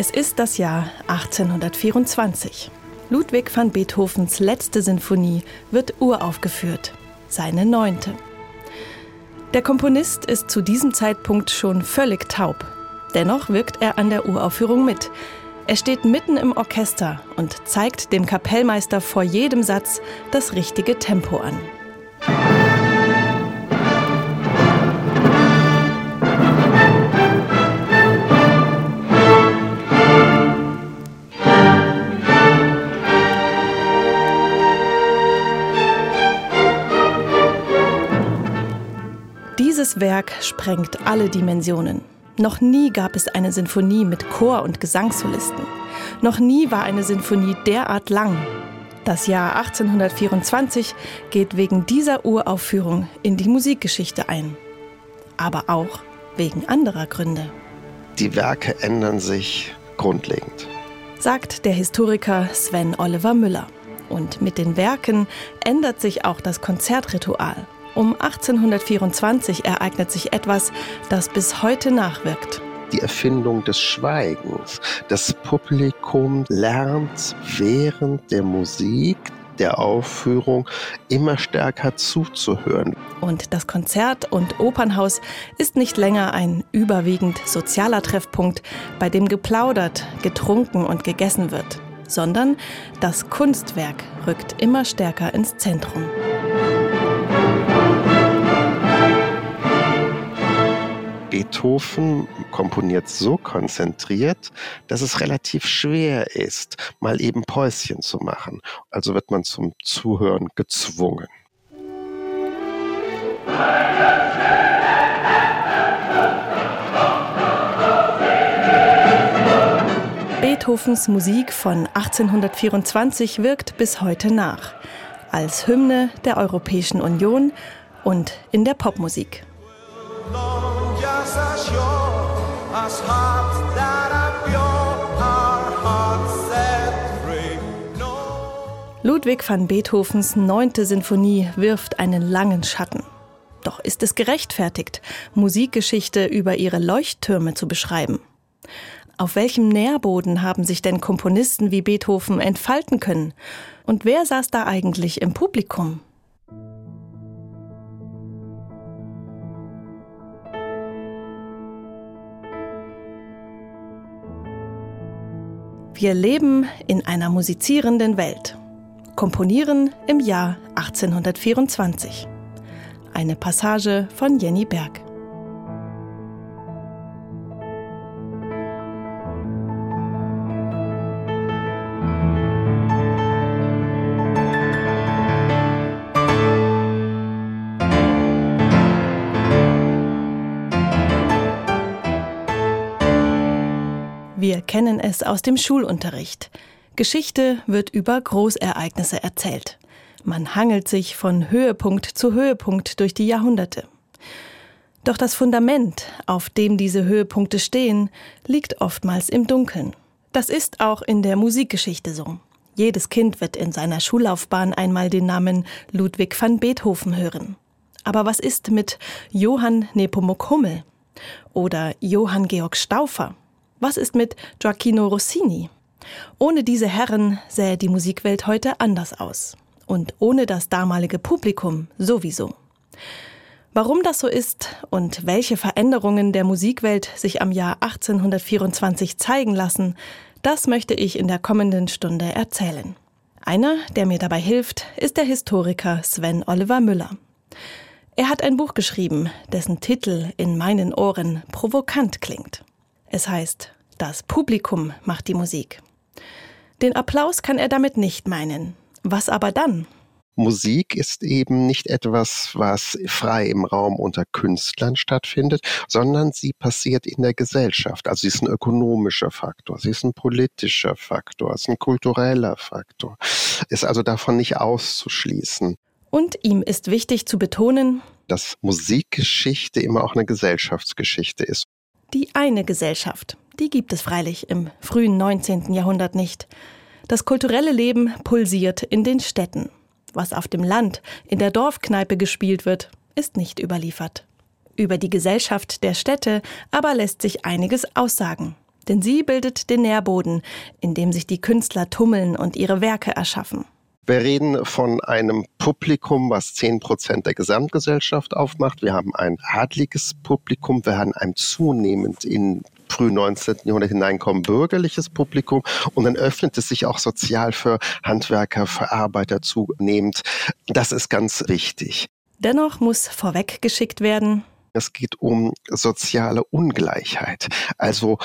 Es ist das Jahr 1824. Ludwig van Beethovens letzte Sinfonie wird uraufgeführt, seine neunte. Der Komponist ist zu diesem Zeitpunkt schon völlig taub. Dennoch wirkt er an der Uraufführung mit. Er steht mitten im Orchester und zeigt dem Kapellmeister vor jedem Satz das richtige Tempo an. Dieses Werk sprengt alle Dimensionen. Noch nie gab es eine Sinfonie mit Chor- und Gesangssolisten. Noch nie war eine Sinfonie derart lang. Das Jahr 1824 geht wegen dieser Uraufführung in die Musikgeschichte ein. Aber auch wegen anderer Gründe. Die Werke ändern sich grundlegend, sagt der Historiker Sven Oliver Müller. Und mit den Werken ändert sich auch das Konzertritual. Um 1824 ereignet sich etwas, das bis heute nachwirkt. Die Erfindung des Schweigens. Das Publikum lernt während der Musik der Aufführung immer stärker zuzuhören. Und das Konzert- und Opernhaus ist nicht länger ein überwiegend sozialer Treffpunkt, bei dem geplaudert, getrunken und gegessen wird, sondern das Kunstwerk rückt immer stärker ins Zentrum. Beethoven komponiert so konzentriert, dass es relativ schwer ist, mal eben Päuschen zu machen. Also wird man zum Zuhören gezwungen. Beethovens Musik von 1824 wirkt bis heute nach, als Hymne der Europäischen Union und in der Popmusik. Ludwig van Beethovens neunte Sinfonie wirft einen langen Schatten. Doch ist es gerechtfertigt, Musikgeschichte über ihre Leuchttürme zu beschreiben? Auf welchem Nährboden haben sich denn Komponisten wie Beethoven entfalten können? Und wer saß da eigentlich im Publikum? Wir leben in einer musizierenden Welt. Komponieren im Jahr 1824. Eine Passage von Jenny Berg. Kennen es aus dem Schulunterricht. Geschichte wird über Großereignisse erzählt. Man hangelt sich von Höhepunkt zu Höhepunkt durch die Jahrhunderte. Doch das Fundament, auf dem diese Höhepunkte stehen, liegt oftmals im Dunkeln. Das ist auch in der Musikgeschichte so. Jedes Kind wird in seiner Schullaufbahn einmal den Namen Ludwig van Beethoven hören. Aber was ist mit Johann Nepomuk Hummel oder Johann Georg Stauffer was ist mit Gioacchino Rossini? Ohne diese Herren sähe die Musikwelt heute anders aus. Und ohne das damalige Publikum sowieso. Warum das so ist und welche Veränderungen der Musikwelt sich am Jahr 1824 zeigen lassen, das möchte ich in der kommenden Stunde erzählen. Einer, der mir dabei hilft, ist der Historiker Sven Oliver Müller. Er hat ein Buch geschrieben, dessen Titel in meinen Ohren provokant klingt. Es heißt, das Publikum macht die Musik. Den Applaus kann er damit nicht meinen. Was aber dann? Musik ist eben nicht etwas, was frei im Raum unter Künstlern stattfindet, sondern sie passiert in der Gesellschaft. Also sie ist ein ökonomischer Faktor, sie ist ein politischer Faktor, sie ist ein kultureller Faktor, ist also davon nicht auszuschließen. Und ihm ist wichtig zu betonen, dass Musikgeschichte immer auch eine Gesellschaftsgeschichte ist. Die eine Gesellschaft, die gibt es freilich im frühen 19. Jahrhundert nicht. Das kulturelle Leben pulsiert in den Städten. Was auf dem Land, in der Dorfkneipe gespielt wird, ist nicht überliefert. Über die Gesellschaft der Städte aber lässt sich einiges aussagen. Denn sie bildet den Nährboden, in dem sich die Künstler tummeln und ihre Werke erschaffen. Wir reden von einem Publikum, was zehn Prozent der Gesamtgesellschaft aufmacht. Wir haben ein adliges Publikum. Wir haben ein zunehmend in früh 19. Jahrhundert hineinkommen, bürgerliches Publikum und dann öffnet es sich auch sozial für Handwerker, für Arbeiter zunehmend. Das ist ganz wichtig. Dennoch muss vorweggeschickt werden. Es geht um soziale Ungleichheit. Also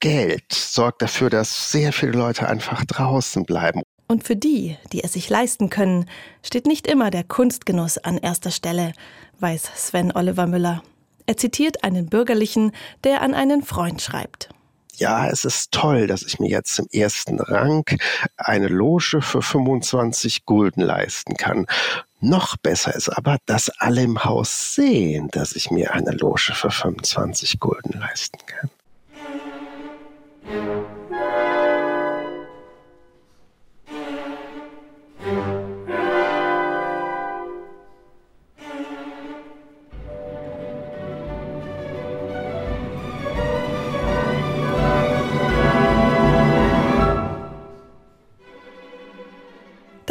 Geld sorgt dafür, dass sehr viele Leute einfach draußen bleiben. Und für die, die es sich leisten können, steht nicht immer der Kunstgenuss an erster Stelle, weiß Sven Oliver Müller. Er zitiert einen Bürgerlichen, der an einen Freund schreibt. Ja, es ist toll, dass ich mir jetzt im ersten Rang eine Loge für 25 Gulden leisten kann. Noch besser ist aber, dass alle im Haus sehen, dass ich mir eine Loge für 25 Gulden leisten kann.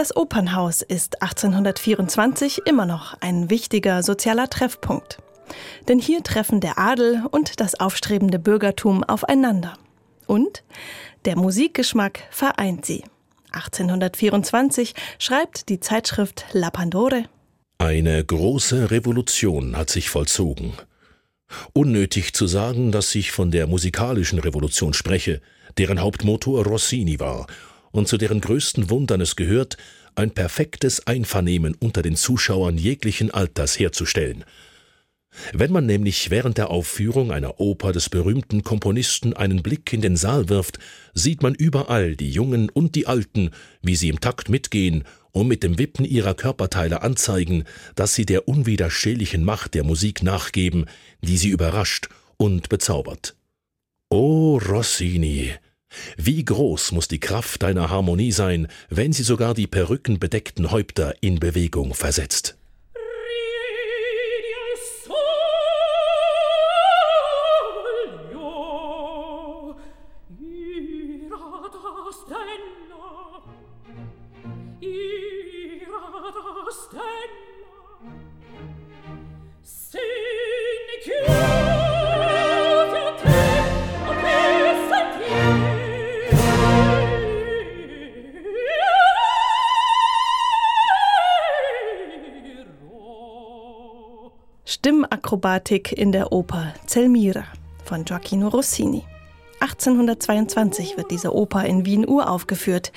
Das Opernhaus ist 1824 immer noch ein wichtiger sozialer Treffpunkt. Denn hier treffen der Adel und das aufstrebende Bürgertum aufeinander. Und der Musikgeschmack vereint sie. 1824 schreibt die Zeitschrift La Pandore Eine große Revolution hat sich vollzogen. Unnötig zu sagen, dass ich von der musikalischen Revolution spreche, deren Hauptmotor Rossini war und zu deren größten Wundern es gehört, ein perfektes Einvernehmen unter den Zuschauern jeglichen Alters herzustellen. Wenn man nämlich während der Aufführung einer Oper des berühmten Komponisten einen Blick in den Saal wirft, sieht man überall die Jungen und die Alten, wie sie im Takt mitgehen und mit dem Wippen ihrer Körperteile anzeigen, dass sie der unwiderstehlichen Macht der Musik nachgeben, die sie überrascht und bezaubert. O Rossini, wie groß muss die Kraft deiner Harmonie sein, wenn sie sogar die perückenbedeckten Häupter in Bewegung versetzt. Stimmakrobatik in der Oper Zelmira von Gioacchino Rossini. 1822 wird diese Oper in Wien uraufgeführt.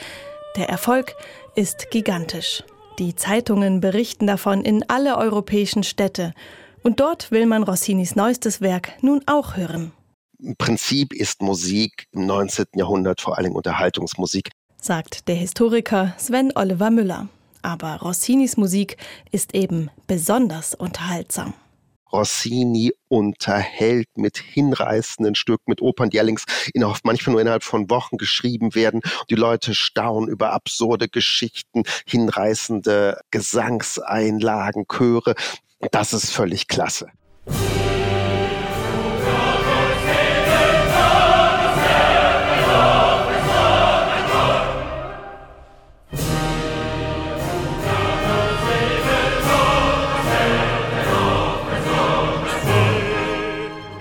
Der Erfolg ist gigantisch. Die Zeitungen berichten davon in alle europäischen Städte. Und dort will man Rossinis neuestes Werk nun auch hören. Im Prinzip ist Musik im 19. Jahrhundert vor allem Unterhaltungsmusik, sagt der Historiker Sven Oliver Müller. Aber Rossinis Musik ist eben besonders unterhaltsam. Rossini unterhält mit hinreißenden Stücken, mit Opern, die allerdings innerhalb, manchmal nur innerhalb von Wochen geschrieben werden. Die Leute staunen über absurde Geschichten, hinreißende Gesangseinlagen, Chöre. Das ist völlig klasse.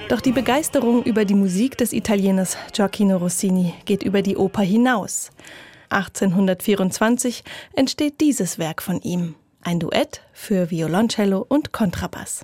Doch die Begeisterung über die Musik des Italieners Gioacchino Rossini geht über die Oper hinaus. 1824 entsteht dieses Werk von ihm, ein Duett für Violoncello und Kontrabass.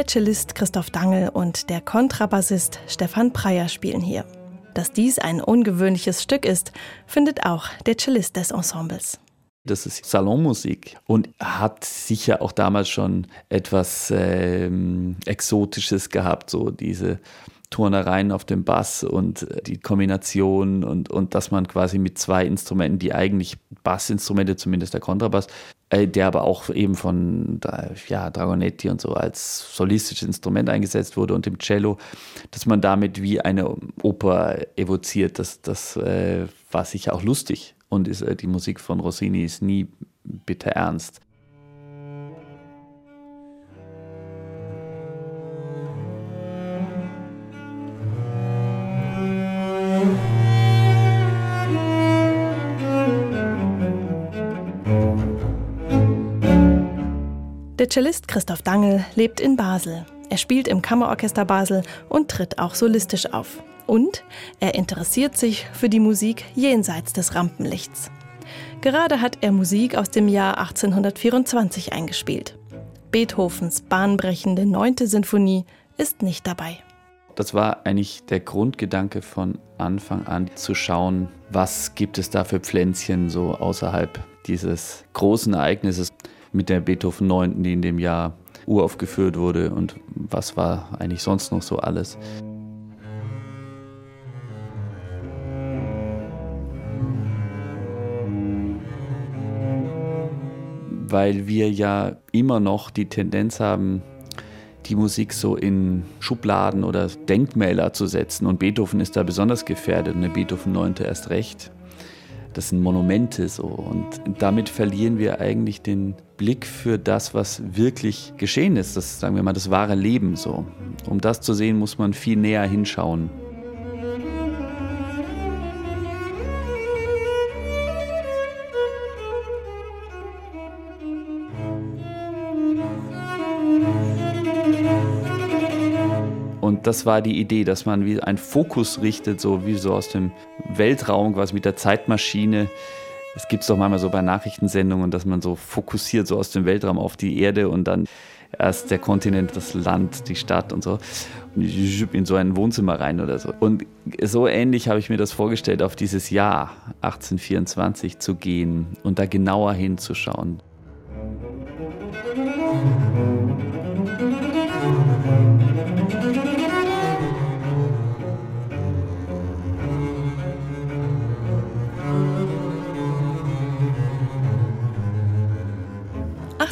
Der Cellist Christoph Dangel und der Kontrabassist Stefan Preyer spielen hier. Dass dies ein ungewöhnliches Stück ist, findet auch der Cellist des Ensembles. Das ist Salonmusik und hat sicher auch damals schon etwas ähm, Exotisches gehabt, so diese Turnereien auf dem Bass und die Kombination und, und dass man quasi mit zwei Instrumenten, die eigentlich Bassinstrumente, zumindest der Kontrabass, der aber auch eben von ja, Dragonetti und so als solistisches Instrument eingesetzt wurde und dem Cello, dass man damit wie eine Oper evoziert, das, das äh, war sicher auch lustig und ist, äh, die Musik von Rossini ist nie bitter ernst. Der Cellist Christoph Dangel lebt in Basel. Er spielt im Kammerorchester Basel und tritt auch solistisch auf. Und er interessiert sich für die Musik jenseits des Rampenlichts. Gerade hat er Musik aus dem Jahr 1824 eingespielt. Beethovens bahnbrechende neunte Sinfonie ist nicht dabei. Das war eigentlich der Grundgedanke von Anfang an, zu schauen, was gibt es da für Pflänzchen so außerhalb dieses großen Ereignisses mit der Beethoven 9., die in dem Jahr uraufgeführt wurde und was war eigentlich sonst noch so alles. Weil wir ja immer noch die Tendenz haben, die Musik so in Schubladen oder Denkmäler zu setzen. Und Beethoven ist da besonders gefährdet und der Beethoven 9. erst recht. Das sind Monumente so. Und damit verlieren wir eigentlich den Blick für das, was wirklich geschehen ist. Das, sagen wir mal, das wahre Leben so. Um das zu sehen, muss man viel näher hinschauen. Das war die Idee, dass man wie einen Fokus richtet, so wie so aus dem Weltraum, quasi mit der Zeitmaschine. Es gibt es doch manchmal so bei Nachrichtensendungen, dass man so fokussiert, so aus dem Weltraum auf die Erde und dann erst der Kontinent, das Land, die Stadt und so. In so ein Wohnzimmer rein oder so. Und so ähnlich habe ich mir das vorgestellt, auf dieses Jahr 1824 zu gehen und da genauer hinzuschauen.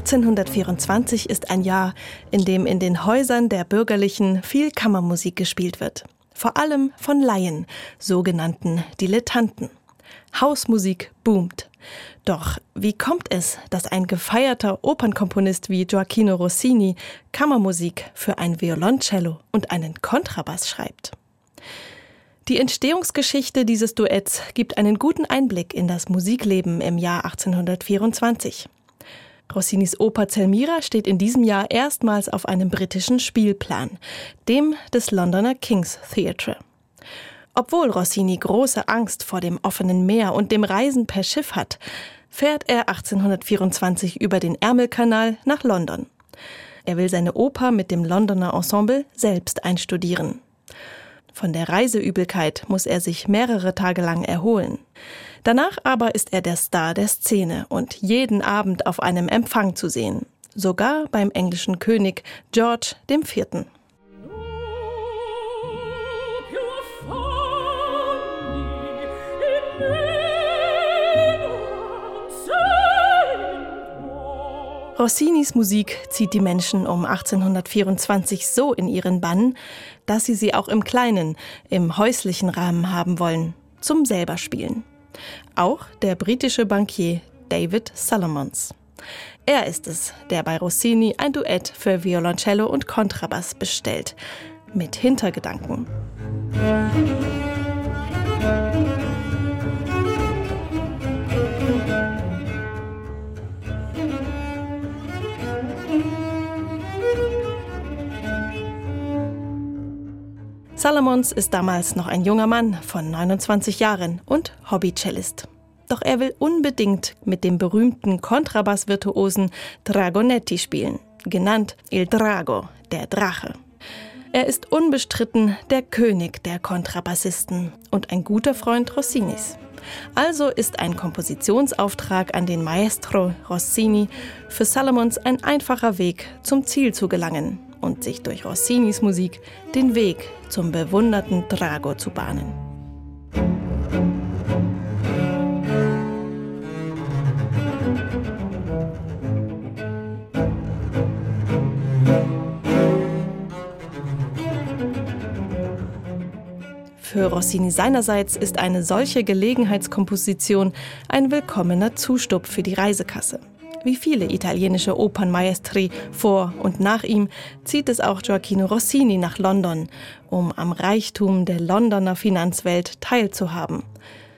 1824 ist ein Jahr, in dem in den Häusern der Bürgerlichen viel Kammermusik gespielt wird. Vor allem von Laien, sogenannten Dilettanten. Hausmusik boomt. Doch wie kommt es, dass ein gefeierter Opernkomponist wie Gioacchino Rossini Kammermusik für ein Violoncello und einen Kontrabass schreibt? Die Entstehungsgeschichte dieses Duetts gibt einen guten Einblick in das Musikleben im Jahr 1824. Rossinis Oper Zelmira steht in diesem Jahr erstmals auf einem britischen Spielplan, dem des Londoner King's Theatre. Obwohl Rossini große Angst vor dem offenen Meer und dem Reisen per Schiff hat, fährt er 1824 über den Ärmelkanal nach London. Er will seine Oper mit dem Londoner Ensemble selbst einstudieren. Von der Reiseübelkeit muss er sich mehrere Tage lang erholen. Danach aber ist er der Star der Szene und jeden Abend auf einem Empfang zu sehen. Sogar beim englischen König George IV. Rossinis Musik zieht die Menschen um 1824 so in ihren Bann, dass sie sie auch im kleinen, im häuslichen Rahmen haben wollen, zum selber spielen. Auch der britische Bankier David Solomons. Er ist es, der bei Rossini ein Duett für Violoncello und Kontrabass bestellt. Mit Hintergedanken. Musik Salomons ist damals noch ein junger Mann von 29 Jahren und Hobbycellist. Doch er will unbedingt mit dem berühmten Kontrabassvirtuosen Dragonetti spielen, genannt Il Drago, der Drache. Er ist unbestritten der König der Kontrabassisten und ein guter Freund Rossinis. Also ist ein Kompositionsauftrag an den Maestro Rossini für Salomons ein einfacher Weg, zum Ziel zu gelangen und sich durch Rossinis Musik den Weg zum bewunderten Drago zu bahnen. Für Rossini seinerseits ist eine solche Gelegenheitskomposition ein willkommener Zustupf für die Reisekasse. Wie viele italienische Opernmaestri vor und nach ihm zieht es auch Gioacchino Rossini nach London, um am Reichtum der Londoner Finanzwelt teilzuhaben.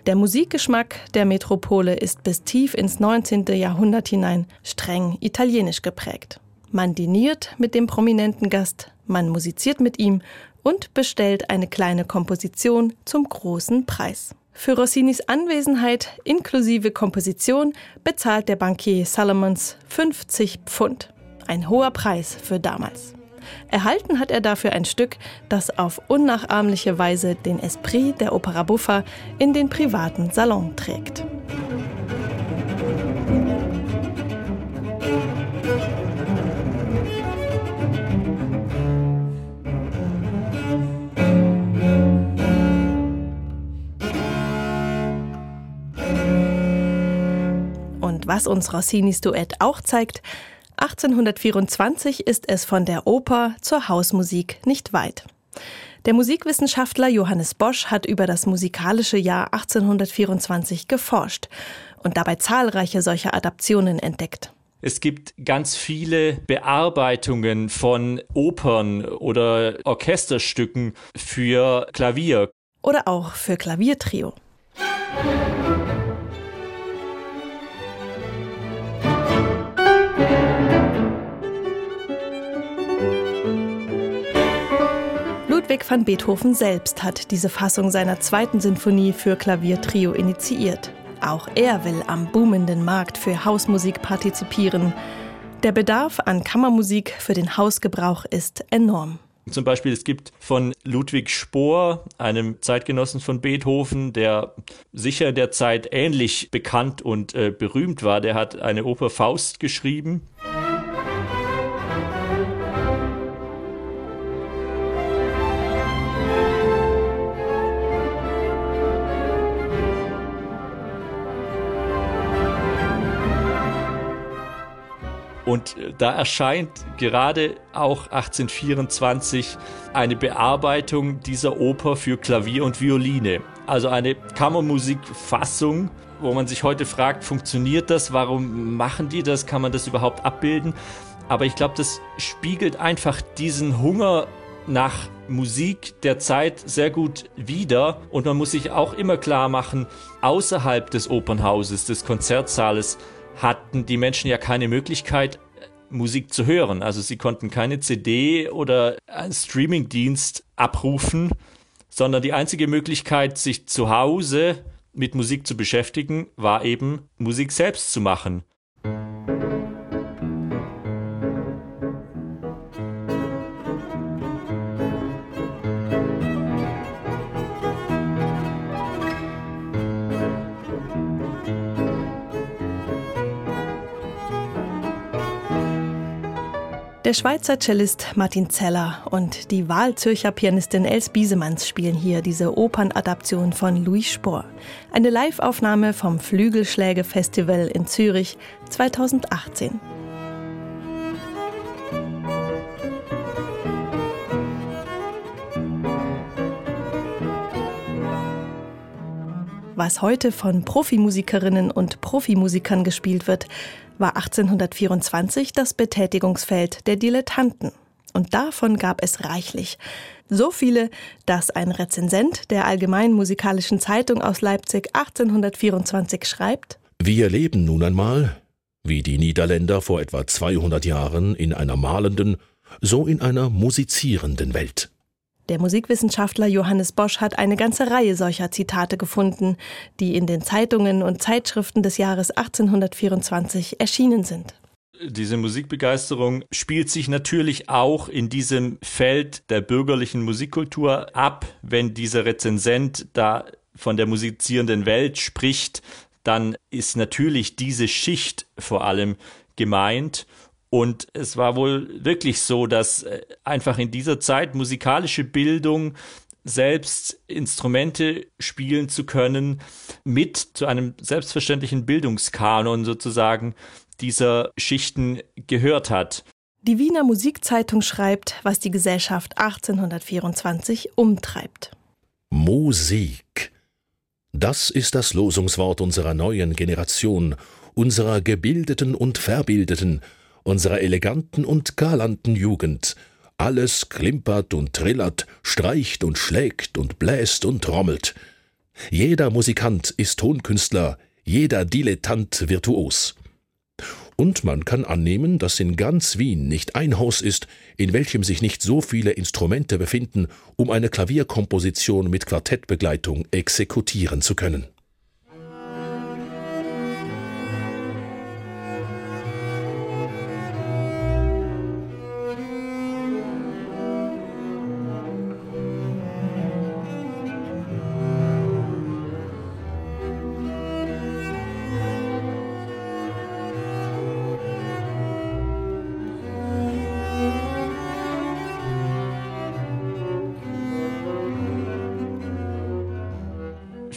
Der Musikgeschmack der Metropole ist bis tief ins 19. Jahrhundert hinein streng italienisch geprägt. Man diniert mit dem prominenten Gast, man musiziert mit ihm und bestellt eine kleine Komposition zum großen Preis. Für Rossinis Anwesenheit inklusive Komposition bezahlt der Bankier Salomons 50 Pfund. Ein hoher Preis für damals. Erhalten hat er dafür ein Stück, das auf unnachahmliche Weise den Esprit der Opera Buffa in den privaten Salon trägt. Was uns Rossinis Duett auch zeigt, 1824 ist es von der Oper zur Hausmusik nicht weit. Der Musikwissenschaftler Johannes Bosch hat über das musikalische Jahr 1824 geforscht und dabei zahlreiche solcher Adaptionen entdeckt. Es gibt ganz viele Bearbeitungen von Opern oder Orchesterstücken für Klavier. Oder auch für Klaviertrio. Ludwig van Beethoven selbst hat diese Fassung seiner zweiten Sinfonie für Klaviertrio initiiert. Auch er will am boomenden Markt für Hausmusik partizipieren. Der Bedarf an Kammermusik für den Hausgebrauch ist enorm. Zum Beispiel, es gibt von Ludwig Spohr, einem Zeitgenossen von Beethoven, der sicher der Zeit ähnlich bekannt und äh, berühmt war, der hat eine Oper Faust geschrieben. Und äh, da erscheint gerade auch 1824 eine Bearbeitung dieser Oper für Klavier und Violine. Also eine Kammermusikfassung, wo man sich heute fragt, funktioniert das? Warum machen die das? Kann man das überhaupt abbilden? Aber ich glaube, das spiegelt einfach diesen Hunger nach Musik der Zeit sehr gut wider. Und man muss sich auch immer klar machen, außerhalb des Opernhauses, des Konzertsaales, hatten die Menschen ja keine Möglichkeit, Musik zu hören. Also sie konnten keine CD oder einen Streamingdienst abrufen, sondern die einzige Möglichkeit, sich zu Hause mit Musik zu beschäftigen, war eben Musik selbst zu machen. Der Schweizer Cellist Martin Zeller und die Wahlzürcher Pianistin Els Biesemanns spielen hier diese Opernadaption von Louis Spohr. Eine Liveaufnahme vom Flügelschläge-Festival in Zürich 2018. Was heute von Profimusikerinnen und Profimusikern gespielt wird, war 1824 das Betätigungsfeld der Dilettanten. Und davon gab es reichlich. So viele, dass ein Rezensent der Allgemeinen Musikalischen Zeitung aus Leipzig 1824 schreibt, Wir leben nun einmal, wie die Niederländer vor etwa 200 Jahren, in einer malenden, so in einer musizierenden Welt. Der Musikwissenschaftler Johannes Bosch hat eine ganze Reihe solcher Zitate gefunden, die in den Zeitungen und Zeitschriften des Jahres 1824 erschienen sind. diese Musikbegeisterung spielt sich natürlich auch in diesem Feld der bürgerlichen Musikkultur ab. Wenn dieser Rezensent da von der musizierenden Welt spricht, dann ist natürlich diese Schicht vor allem gemeint. Und es war wohl wirklich so, dass äh, einfach in dieser Zeit musikalische Bildung selbst Instrumente spielen zu können, mit zu einem selbstverständlichen Bildungskanon sozusagen dieser Schichten gehört hat. Die Wiener Musikzeitung schreibt, was die Gesellschaft 1824 umtreibt. Musik. Das ist das Losungswort unserer neuen Generation, unserer gebildeten und verbildeten, unserer eleganten und galanten Jugend. Alles klimpert und trillert, streicht und schlägt und bläst und trommelt. Jeder Musikant ist Tonkünstler, jeder Dilettant virtuos. Und man kann annehmen, dass in ganz Wien nicht ein Haus ist, in welchem sich nicht so viele Instrumente befinden, um eine Klavierkomposition mit Quartettbegleitung exekutieren zu können.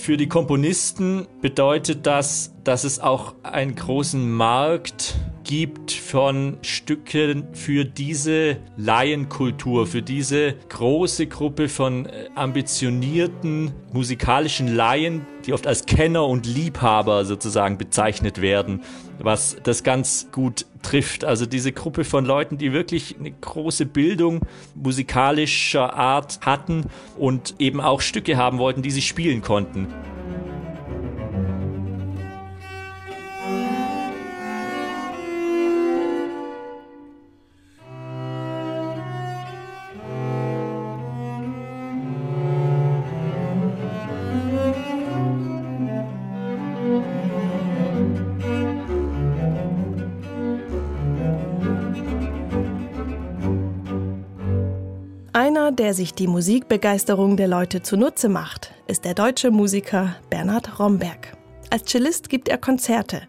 Für die Komponisten bedeutet das, dass es auch einen großen Markt gibt von Stücken für diese Laienkultur, für diese große Gruppe von äh, ambitionierten musikalischen Laien, die oft als Kenner und Liebhaber sozusagen bezeichnet werden, was das ganz gut trifft. Also diese Gruppe von Leuten, die wirklich eine große Bildung musikalischer Art hatten und eben auch Stücke haben wollten, die sie spielen konnten. Der sich die Musikbegeisterung der Leute zunutze macht, ist der deutsche Musiker Bernhard Romberg. Als Cellist gibt er Konzerte,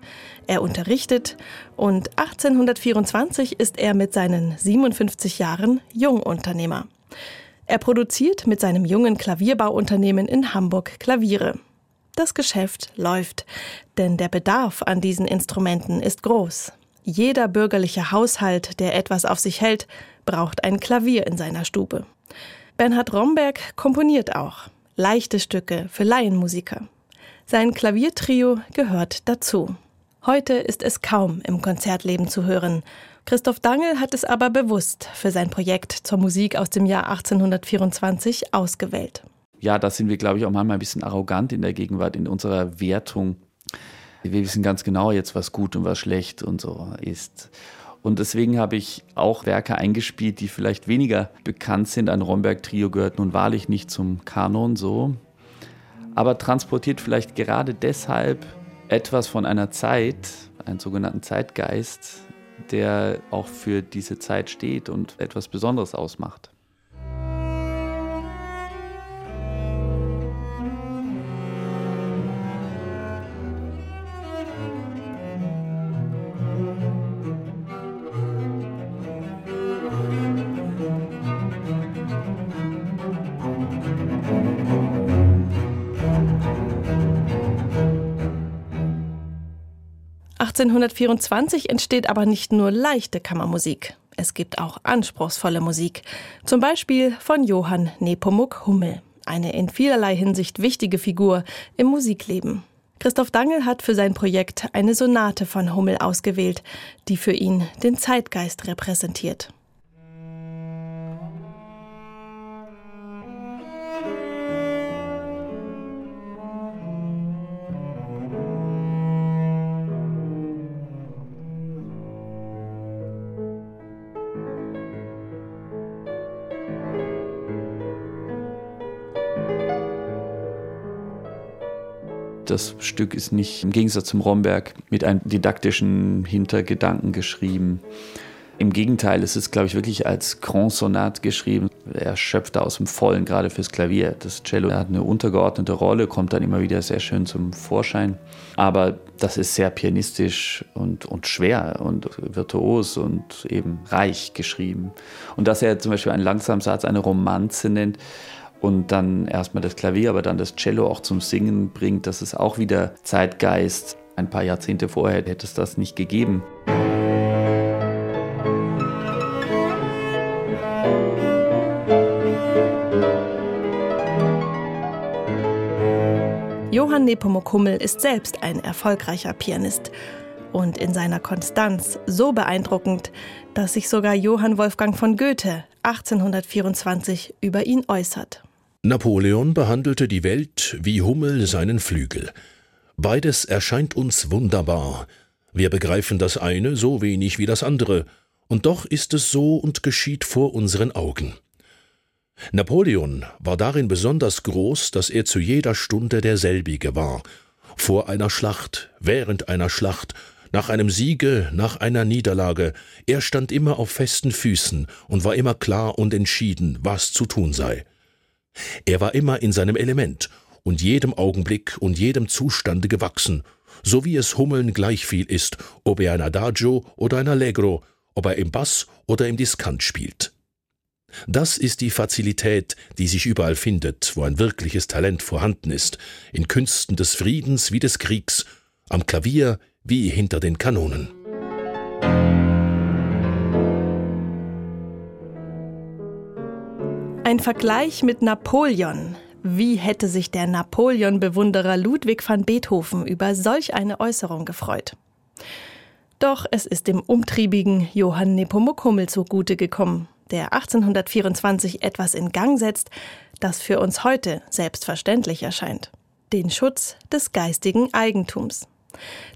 er unterrichtet und 1824 ist er mit seinen 57 Jahren Jungunternehmer. Er produziert mit seinem jungen Klavierbauunternehmen in Hamburg Klaviere. Das Geschäft läuft, denn der Bedarf an diesen Instrumenten ist groß. Jeder bürgerliche Haushalt, der etwas auf sich hält, braucht ein Klavier in seiner Stube. Bernhard Romberg komponiert auch leichte Stücke für Laienmusiker. Sein Klaviertrio gehört dazu. Heute ist es kaum im Konzertleben zu hören. Christoph Dangel hat es aber bewusst für sein Projekt zur Musik aus dem Jahr 1824 ausgewählt. Ja, da sind wir, glaube ich, auch manchmal ein bisschen arrogant in der Gegenwart, in unserer Wertung. Wir wissen ganz genau jetzt, was gut und was schlecht und so ist. Und deswegen habe ich auch Werke eingespielt, die vielleicht weniger bekannt sind. Ein Romberg-Trio gehört nun wahrlich nicht zum Kanon so, aber transportiert vielleicht gerade deshalb etwas von einer Zeit, einen sogenannten Zeitgeist, der auch für diese Zeit steht und etwas Besonderes ausmacht. 1824 entsteht aber nicht nur leichte Kammermusik. Es gibt auch anspruchsvolle Musik. Zum Beispiel von Johann Nepomuk Hummel. Eine in vielerlei Hinsicht wichtige Figur im Musikleben. Christoph Dangel hat für sein Projekt eine Sonate von Hummel ausgewählt, die für ihn den Zeitgeist repräsentiert. Das Stück ist nicht im Gegensatz zum Romberg mit einem didaktischen Hintergedanken geschrieben. Im Gegenteil, es ist, glaube ich, wirklich als Grand Sonate geschrieben. Er schöpft aus dem Vollen, gerade fürs Klavier. Das Cello hat eine untergeordnete Rolle, kommt dann immer wieder sehr schön zum Vorschein. Aber das ist sehr pianistisch und, und schwer und virtuos und eben reich geschrieben. Und dass er zum Beispiel einen Langsamsatz eine Romanze nennt, und dann erstmal das Klavier, aber dann das Cello auch zum Singen bringt, das ist auch wieder Zeitgeist. Ein paar Jahrzehnte vorher hätte es das nicht gegeben. Johann Nepomuk Hummel ist selbst ein erfolgreicher Pianist und in seiner Konstanz so beeindruckend, dass sich sogar Johann Wolfgang von Goethe 1824 über ihn äußert. Napoleon behandelte die Welt wie Hummel seinen Flügel. Beides erscheint uns wunderbar. Wir begreifen das eine so wenig wie das andere, und doch ist es so und geschieht vor unseren Augen. Napoleon war darin besonders groß, dass er zu jeder Stunde derselbige war. Vor einer Schlacht, während einer Schlacht, nach einem Siege, nach einer Niederlage, er stand immer auf festen Füßen und war immer klar und entschieden, was zu tun sei. Er war immer in seinem Element und jedem Augenblick und jedem Zustande gewachsen, so wie es Hummeln gleichviel ist, ob er ein Adagio oder ein Allegro, ob er im Bass oder im Diskant spielt. Das ist die Fazilität, die sich überall findet, wo ein wirkliches Talent vorhanden ist, in Künsten des Friedens wie des Kriegs, am Klavier wie hinter den Kanonen. Ein Vergleich mit Napoleon. Wie hätte sich der Napoleon-Bewunderer Ludwig van Beethoven über solch eine Äußerung gefreut? Doch es ist dem umtriebigen Johann Nepomuk Hummel zugute gekommen der 1824 etwas in Gang setzt, das für uns heute selbstverständlich erscheint. Den Schutz des geistigen Eigentums.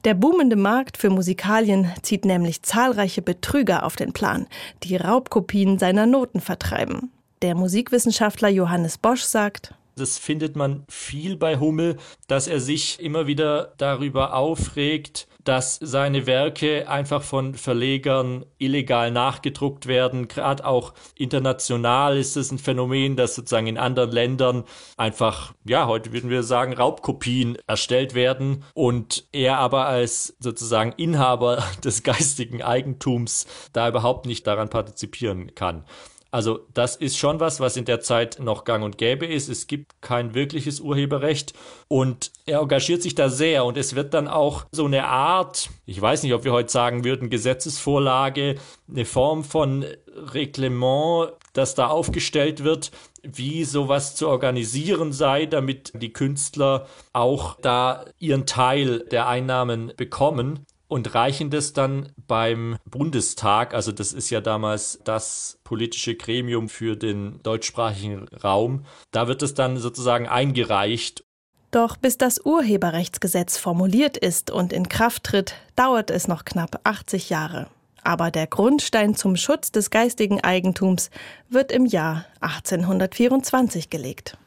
Der boomende Markt für Musikalien zieht nämlich zahlreiche Betrüger auf den Plan, die Raubkopien seiner Noten vertreiben. Der Musikwissenschaftler Johannes Bosch sagt, das findet man viel bei Hummel, dass er sich immer wieder darüber aufregt, dass seine Werke einfach von Verlegern illegal nachgedruckt werden. Gerade auch international ist es ein Phänomen, dass sozusagen in anderen Ländern einfach, ja, heute würden wir sagen, Raubkopien erstellt werden und er aber als sozusagen Inhaber des geistigen Eigentums da überhaupt nicht daran partizipieren kann. Also das ist schon was, was in der Zeit noch gang und gäbe ist. Es gibt kein wirkliches Urheberrecht. Und er engagiert sich da sehr. Und es wird dann auch so eine Art, ich weiß nicht, ob wir heute sagen würden, Gesetzesvorlage, eine Form von Reglement, das da aufgestellt wird, wie sowas zu organisieren sei, damit die Künstler auch da ihren Teil der Einnahmen bekommen und reichen das dann beim Bundestag, also das ist ja damals das politische Gremium für den deutschsprachigen Raum, da wird es dann sozusagen eingereicht. Doch bis das Urheberrechtsgesetz formuliert ist und in Kraft tritt, dauert es noch knapp 80 Jahre. Aber der Grundstein zum Schutz des geistigen Eigentums wird im Jahr 1824 gelegt.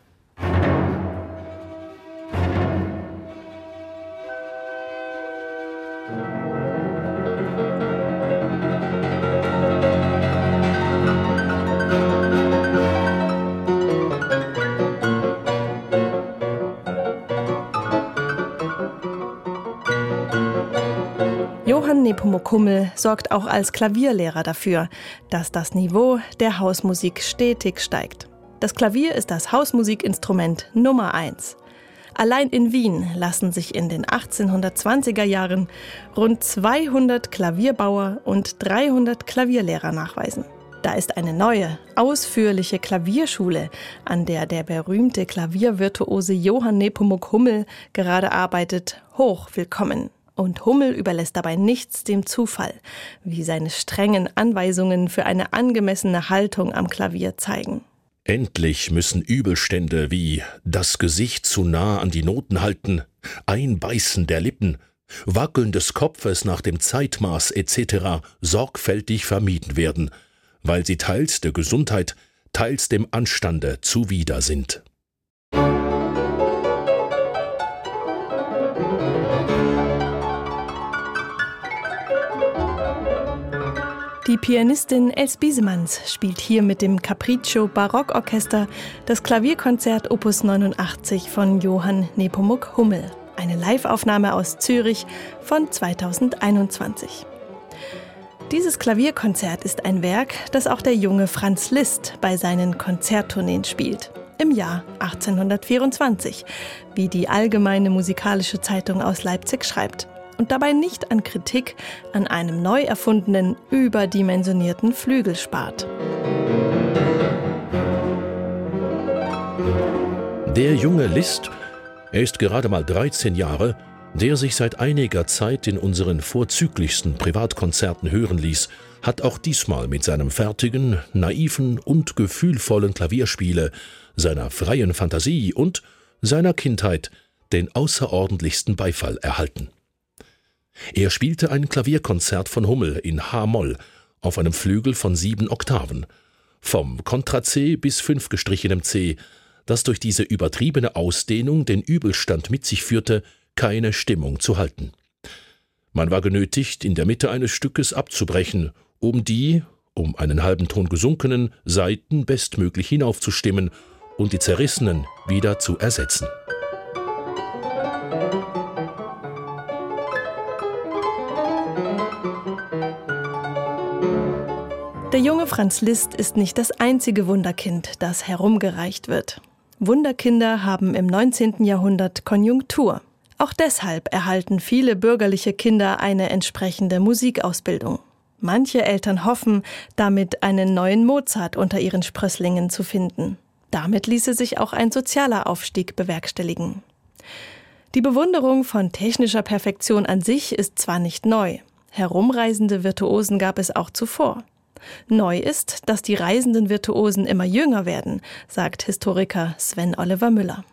Nepomuk Hummel sorgt auch als Klavierlehrer dafür, dass das Niveau der Hausmusik stetig steigt. Das Klavier ist das Hausmusikinstrument Nummer eins. Allein in Wien lassen sich in den 1820er Jahren rund 200 Klavierbauer und 300 Klavierlehrer nachweisen. Da ist eine neue, ausführliche Klavierschule, an der der berühmte Klaviervirtuose Johann Nepomuk Hummel gerade arbeitet, hoch willkommen. Und Hummel überlässt dabei nichts dem Zufall, wie seine strengen Anweisungen für eine angemessene Haltung am Klavier zeigen. Endlich müssen Übelstände wie das Gesicht zu nah an die Noten halten, Einbeißen der Lippen, Wackeln des Kopfes nach dem Zeitmaß etc. sorgfältig vermieden werden, weil sie teils der Gesundheit, teils dem Anstande zuwider sind. Die Pianistin Els Biesemanns spielt hier mit dem Capriccio Barockorchester das Klavierkonzert Opus 89 von Johann Nepomuk Hummel. Eine Liveaufnahme aus Zürich von 2021. Dieses Klavierkonzert ist ein Werk, das auch der junge Franz Liszt bei seinen Konzerttourneen spielt. Im Jahr 1824, wie die Allgemeine Musikalische Zeitung aus Leipzig schreibt und dabei nicht an Kritik an einem neu erfundenen, überdimensionierten Flügel spart. Der junge Liszt, er ist gerade mal 13 Jahre, der sich seit einiger Zeit in unseren vorzüglichsten Privatkonzerten hören ließ, hat auch diesmal mit seinem fertigen, naiven und gefühlvollen Klavierspiele, seiner freien Fantasie und seiner Kindheit den außerordentlichsten Beifall erhalten. Er spielte ein Klavierkonzert von Hummel in H-Moll auf einem Flügel von sieben Oktaven, vom Kontra C bis fünf gestrichenem C, das durch diese übertriebene Ausdehnung den Übelstand mit sich führte, keine Stimmung zu halten. Man war genötigt, in der Mitte eines Stückes abzubrechen, um die, um einen halben Ton gesunkenen, Saiten bestmöglich hinaufzustimmen und die zerrissenen wieder zu ersetzen. Der junge Franz Liszt ist nicht das einzige Wunderkind, das herumgereicht wird. Wunderkinder haben im 19. Jahrhundert Konjunktur. Auch deshalb erhalten viele bürgerliche Kinder eine entsprechende Musikausbildung. Manche Eltern hoffen, damit einen neuen Mozart unter ihren Sprösslingen zu finden. Damit ließe sich auch ein sozialer Aufstieg bewerkstelligen. Die Bewunderung von technischer Perfektion an sich ist zwar nicht neu. Herumreisende Virtuosen gab es auch zuvor. Neu ist, dass die reisenden Virtuosen immer jünger werden, sagt Historiker Sven Oliver Müller.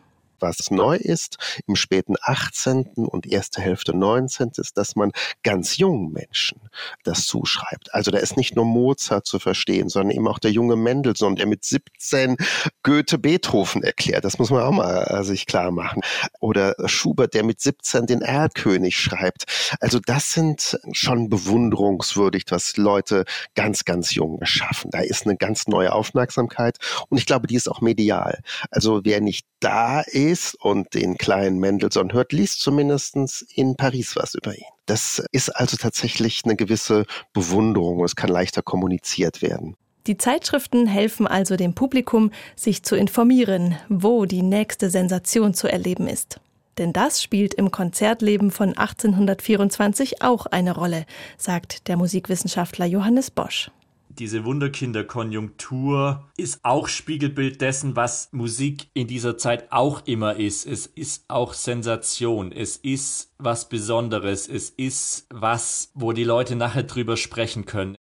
Was neu ist im späten 18. und erste Hälfte 19. ist, dass man ganz jungen Menschen das zuschreibt. Also da ist nicht nur Mozart zu verstehen, sondern eben auch der junge Mendelssohn, der mit 17 Goethe Beethoven erklärt. Das muss man auch mal äh, sich klar machen. Oder Schubert, der mit 17 den Erlkönig schreibt. Also das sind schon bewunderungswürdig, was Leute ganz, ganz jung schaffen. Da ist eine ganz neue Aufmerksamkeit und ich glaube, die ist auch medial. Also wer nicht da ist und den kleinen Mendelssohn hört, liest zumindest in Paris was über ihn. Das ist also tatsächlich eine gewisse Bewunderung. Es kann leichter kommuniziert werden. Die Zeitschriften helfen also dem Publikum, sich zu informieren, wo die nächste Sensation zu erleben ist. Denn das spielt im Konzertleben von 1824 auch eine Rolle, sagt der Musikwissenschaftler Johannes Bosch diese Wunderkinderkonjunktur ist auch Spiegelbild dessen, was Musik in dieser Zeit auch immer ist. Es ist auch Sensation. Es ist was Besonderes. Es ist was, wo die Leute nachher drüber sprechen können.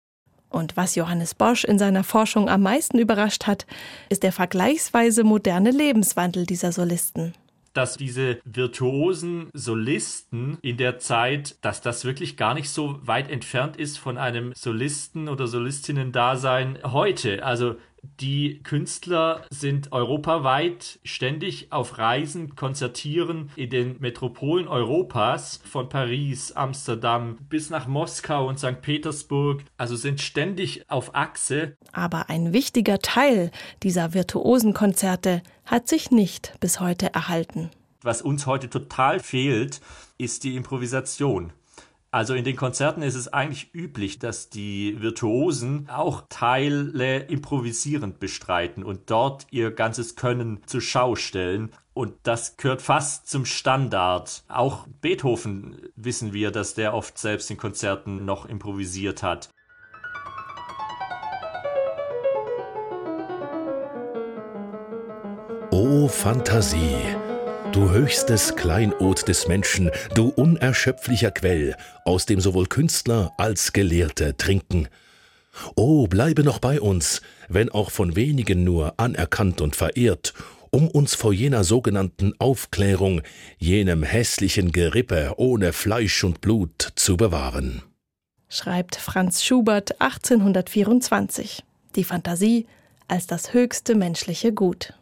Und was Johannes Bosch in seiner Forschung am meisten überrascht hat, ist der vergleichsweise moderne Lebenswandel dieser Solisten dass diese virtuosen Solisten in der Zeit, dass das wirklich gar nicht so weit entfernt ist von einem Solisten oder Solistinnen-Dasein heute. Also die Künstler sind europaweit ständig auf Reisen, konzertieren in den Metropolen Europas, von Paris, Amsterdam bis nach Moskau und St. Petersburg, also sind ständig auf Achse. Aber ein wichtiger Teil dieser virtuosen Konzerte hat sich nicht bis heute erhalten. Was uns heute total fehlt, ist die Improvisation. Also in den Konzerten ist es eigentlich üblich, dass die Virtuosen auch Teile improvisierend bestreiten und dort ihr ganzes Können zur Schau stellen. Und das gehört fast zum Standard. Auch Beethoven wissen wir, dass der oft selbst in Konzerten noch improvisiert hat. Oh Fantasie! Du höchstes Kleinod des Menschen, du unerschöpflicher Quell, aus dem sowohl Künstler als Gelehrte trinken. O, bleibe noch bei uns, wenn auch von wenigen nur anerkannt und verehrt, um uns vor jener sogenannten Aufklärung, jenem hässlichen Gerippe ohne Fleisch und Blut zu bewahren. Schreibt Franz Schubert 1824. Die Fantasie als das höchste menschliche Gut.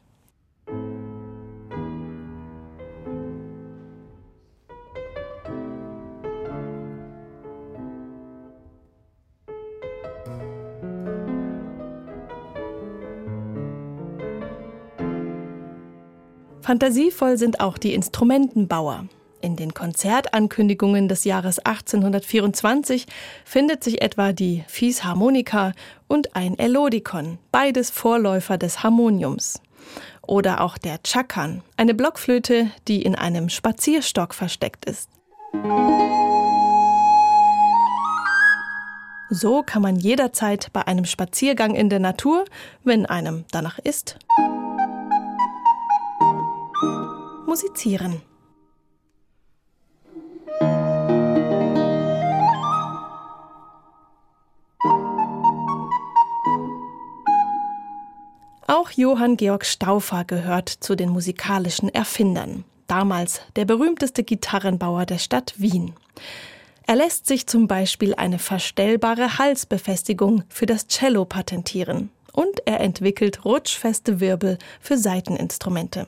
Fantasievoll sind auch die Instrumentenbauer. In den Konzertankündigungen des Jahres 1824 findet sich etwa die Fiesharmonika und ein Elodikon, beides Vorläufer des Harmoniums. Oder auch der Chakan, eine Blockflöte, die in einem Spazierstock versteckt ist. So kann man jederzeit bei einem Spaziergang in der Natur, wenn einem danach ist, musizieren. Auch Johann Georg Stauffer gehört zu den musikalischen Erfindern. Damals der berühmteste Gitarrenbauer der Stadt Wien. Er lässt sich zum Beispiel eine verstellbare Halsbefestigung für das Cello patentieren und er entwickelt rutschfeste Wirbel für Saiteninstrumente.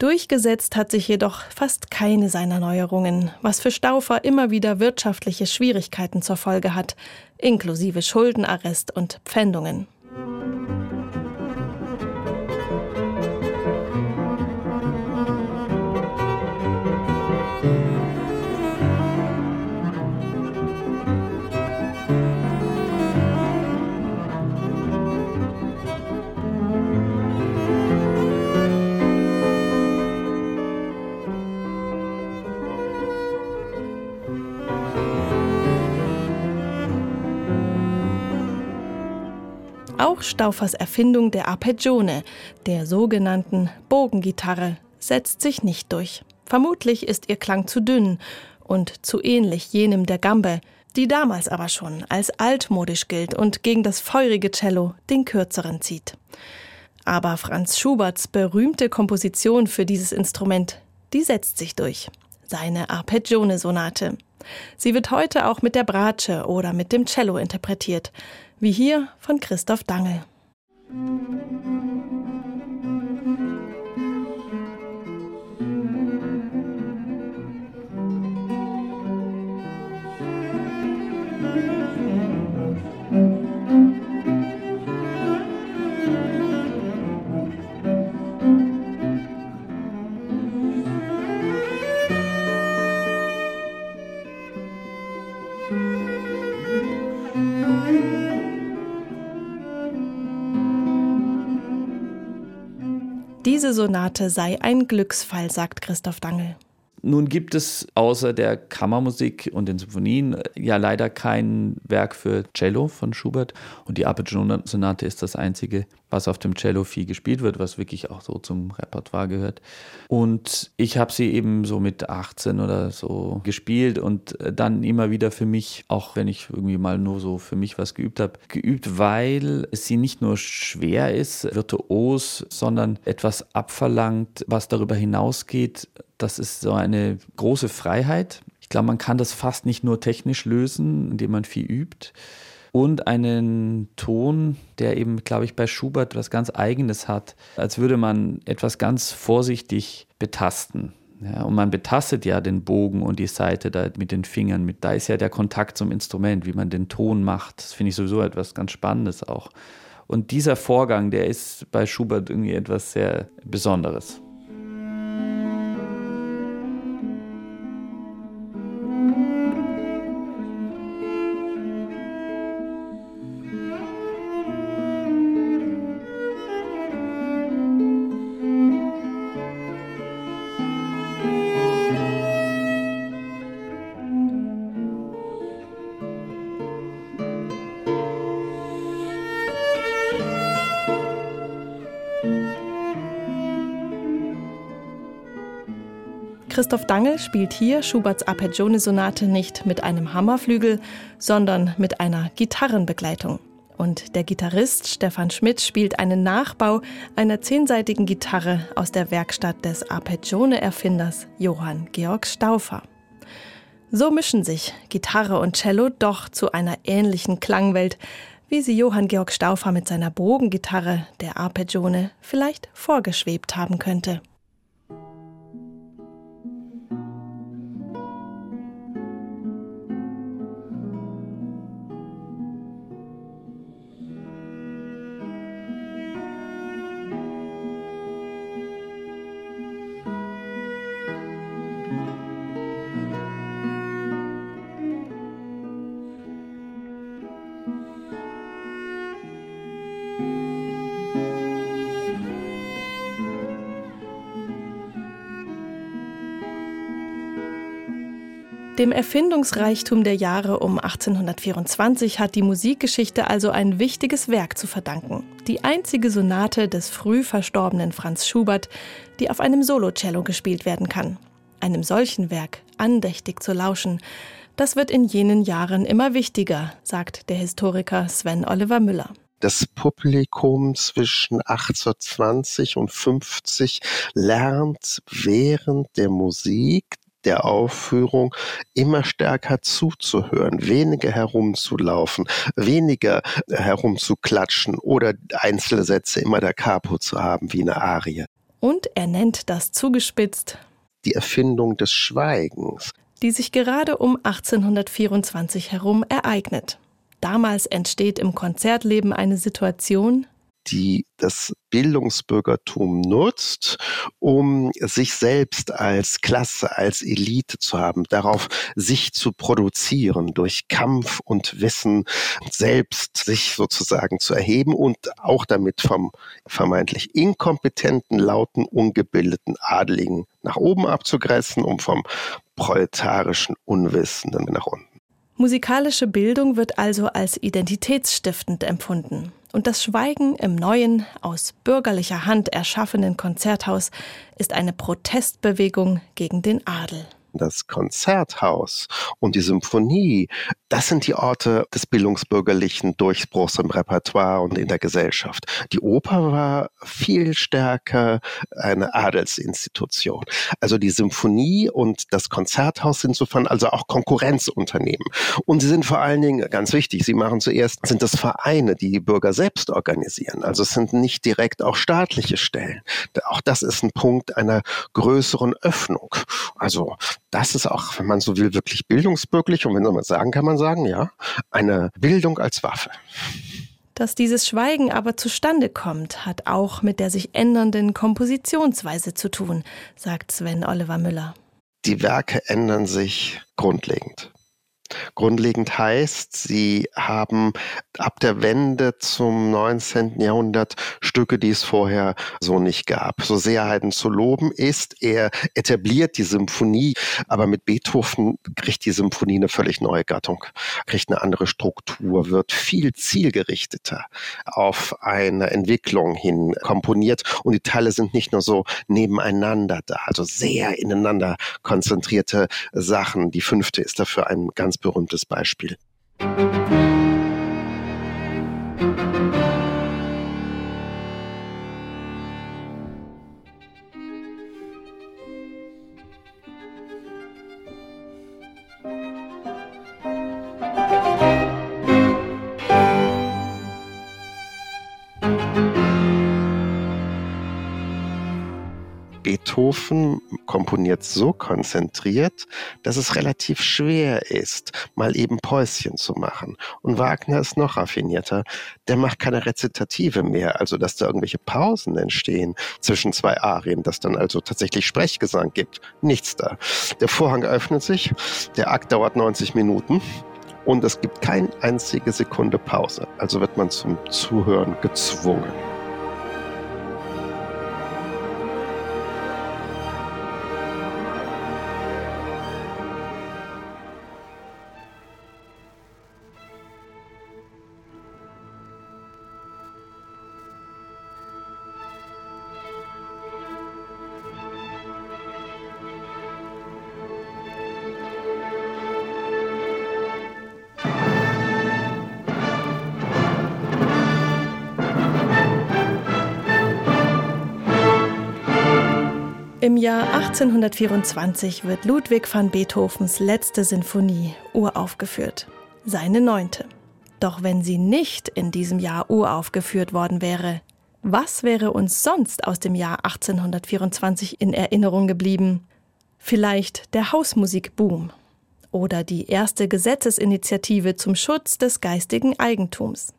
Durchgesetzt hat sich jedoch fast keine seiner Neuerungen, was für Stauffer immer wieder wirtschaftliche Schwierigkeiten zur Folge hat, inklusive Schuldenarrest und Pfändungen. Auch Stauffers Erfindung der Arpeggione, der sogenannten Bogengitarre, setzt sich nicht durch. Vermutlich ist ihr Klang zu dünn und zu ähnlich jenem der Gambe, die damals aber schon als altmodisch gilt und gegen das feurige Cello den kürzeren zieht. Aber Franz Schuberts berühmte Komposition für dieses Instrument, die setzt sich durch. Seine Arpeggione-Sonate. Sie wird heute auch mit der Bratsche oder mit dem Cello interpretiert wie hier von Christoph Dangel. Diese Sonate sei ein Glücksfall, sagt Christoph Dangel. Nun gibt es außer der Kammermusik und den Symphonien äh, ja leider kein Werk für Cello von Schubert. Und die Arpeggio-Sonate ist das einzige, was auf dem Cello viel gespielt wird, was wirklich auch so zum Repertoire gehört. Und ich habe sie eben so mit 18 oder so gespielt und äh, dann immer wieder für mich, auch wenn ich irgendwie mal nur so für mich was geübt habe, geübt, weil sie nicht nur schwer ist, virtuos, sondern etwas abverlangt, was darüber hinausgeht, das ist so eine große Freiheit. Ich glaube, man kann das fast nicht nur technisch lösen, indem man viel übt. Und einen Ton, der eben, glaube ich, bei Schubert was ganz Eigenes hat, als würde man etwas ganz vorsichtig betasten. Ja, und man betastet ja den Bogen und die Seite da mit den Fingern. Mit, da ist ja der Kontakt zum Instrument, wie man den Ton macht. Das finde ich sowieso etwas ganz Spannendes auch. Und dieser Vorgang, der ist bei Schubert irgendwie etwas sehr Besonderes. Christoph Dangel spielt hier Schuberts Arpeggione-Sonate nicht mit einem Hammerflügel, sondern mit einer Gitarrenbegleitung. Und der Gitarrist Stefan Schmidt spielt einen Nachbau einer zehnseitigen Gitarre aus der Werkstatt des Arpeggione-Erfinders Johann Georg Stauffer. So mischen sich Gitarre und Cello doch zu einer ähnlichen Klangwelt, wie sie Johann Georg Stauffer mit seiner Bogengitarre, der Arpeggione, vielleicht vorgeschwebt haben könnte. Dem Erfindungsreichtum der Jahre um 1824 hat die Musikgeschichte also ein wichtiges Werk zu verdanken. Die einzige Sonate des früh verstorbenen Franz Schubert, die auf einem Solocello gespielt werden kann. Einem solchen Werk andächtig zu lauschen, das wird in jenen Jahren immer wichtiger, sagt der Historiker Sven Oliver Müller das Publikum zwischen 1820 und 50 lernt während der Musik der Aufführung immer stärker zuzuhören, weniger herumzulaufen, weniger herumzuklatschen oder einzelne Sätze immer der Capo zu haben wie eine Arie. Und er nennt das zugespitzt die Erfindung des Schweigens, die sich gerade um 1824 herum ereignet. Damals entsteht im Konzertleben eine Situation, die das Bildungsbürgertum nutzt, um sich selbst als Klasse, als Elite zu haben, darauf sich zu produzieren, durch Kampf und Wissen selbst sich sozusagen zu erheben und auch damit vom vermeintlich inkompetenten, lauten, ungebildeten Adligen nach oben abzugreifen, um vom proletarischen Unwissenden nach unten. Musikalische Bildung wird also als identitätsstiftend empfunden. Und das Schweigen im neuen, aus bürgerlicher Hand erschaffenen Konzerthaus ist eine Protestbewegung gegen den Adel das Konzerthaus und die Symphonie, das sind die Orte des bildungsbürgerlichen Durchbruchs im Repertoire und in der Gesellschaft. Die Oper war viel stärker eine Adelsinstitution. Also die Symphonie und das Konzerthaus sind insofern also auch Konkurrenzunternehmen. Und sie sind vor allen Dingen ganz wichtig, sie machen zuerst, sind das Vereine, die die Bürger selbst organisieren. Also es sind nicht direkt auch staatliche Stellen. Auch das ist ein Punkt einer größeren Öffnung. Also das ist auch, wenn man so will, wirklich bildungsbürgerlich und wenn man sagen kann man sagen, ja, eine Bildung als Waffe. Dass dieses Schweigen aber zustande kommt, hat auch mit der sich ändernden Kompositionsweise zu tun, sagt Sven Oliver Müller. Die Werke ändern sich grundlegend. Grundlegend heißt, sie haben ab der Wende zum 19. Jahrhundert Stücke, die es vorher so nicht gab. So sehr Haydn zu loben ist, er etabliert die Symphonie, aber mit Beethoven kriegt die Symphonie eine völlig neue Gattung, kriegt eine andere Struktur, wird viel zielgerichteter auf eine Entwicklung hin komponiert und die Teile sind nicht nur so nebeneinander da, also sehr ineinander konzentrierte Sachen. Die fünfte ist dafür ein ganz berühmtes Beispiel. Beethoven komponiert so konzentriert, dass es relativ schwer ist, mal eben Päuschen zu machen. Und Wagner ist noch raffinierter. Der macht keine Rezitative mehr, also dass da irgendwelche Pausen entstehen zwischen zwei Arien, dass dann also tatsächlich Sprechgesang gibt. Nichts da. Der Vorhang öffnet sich, der Akt dauert 90 Minuten und es gibt keine einzige Sekunde Pause. Also wird man zum Zuhören gezwungen. Jahr 1824 wird Ludwig van Beethovens letzte Sinfonie uraufgeführt, seine neunte. Doch wenn sie nicht in diesem Jahr uraufgeführt worden wäre, was wäre uns sonst aus dem Jahr 1824 in Erinnerung geblieben? Vielleicht der Hausmusikboom oder die erste Gesetzesinitiative zum Schutz des geistigen Eigentums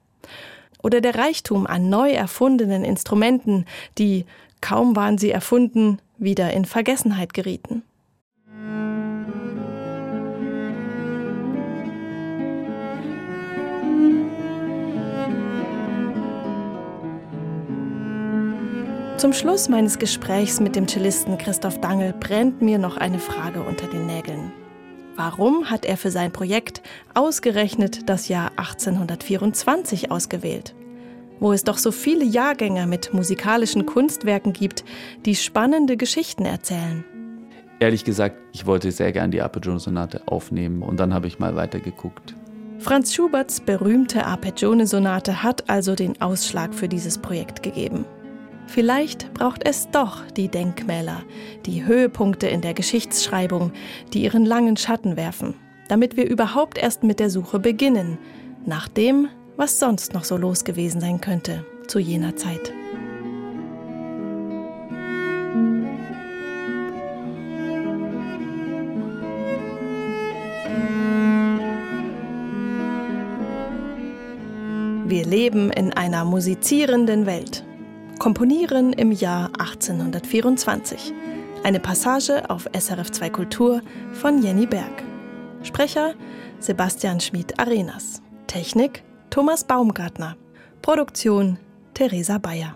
oder der Reichtum an neu erfundenen Instrumenten, die, kaum waren sie erfunden, wieder in Vergessenheit gerieten. Zum Schluss meines Gesprächs mit dem Cellisten Christoph Dangel brennt mir noch eine Frage unter den Nägeln. Warum hat er für sein Projekt ausgerechnet das Jahr 1824 ausgewählt? Wo es doch so viele Jahrgänge mit musikalischen Kunstwerken gibt, die spannende Geschichten erzählen. Ehrlich gesagt, ich wollte sehr gern die Arpeggione-Sonate aufnehmen und dann habe ich mal weitergeguckt. Franz Schuberts berühmte Arpeggione-Sonate hat also den Ausschlag für dieses Projekt gegeben. Vielleicht braucht es doch die Denkmäler, die Höhepunkte in der Geschichtsschreibung, die ihren langen Schatten werfen, damit wir überhaupt erst mit der Suche beginnen, nach dem, was sonst noch so los gewesen sein könnte zu jener Zeit. Wir leben in einer musizierenden Welt. Komponieren im Jahr 1824. Eine Passage auf SRF2 Kultur von Jenny Berg. Sprecher Sebastian Schmid-Arenas. Technik Thomas Baumgartner. Produktion Theresa Bayer.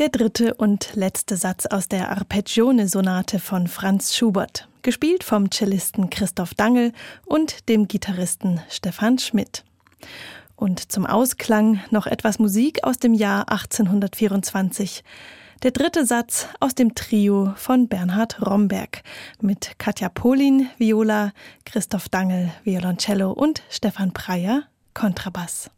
Der dritte und letzte Satz aus der Arpeggione-Sonate von Franz Schubert, gespielt vom Cellisten Christoph Dangel und dem Gitarristen Stefan Schmidt. Und zum Ausklang noch etwas Musik aus dem Jahr 1824. Der dritte Satz aus dem Trio von Bernhard Romberg mit Katja Polin, Viola, Christoph Dangel, Violoncello und Stefan Preyer, Kontrabass.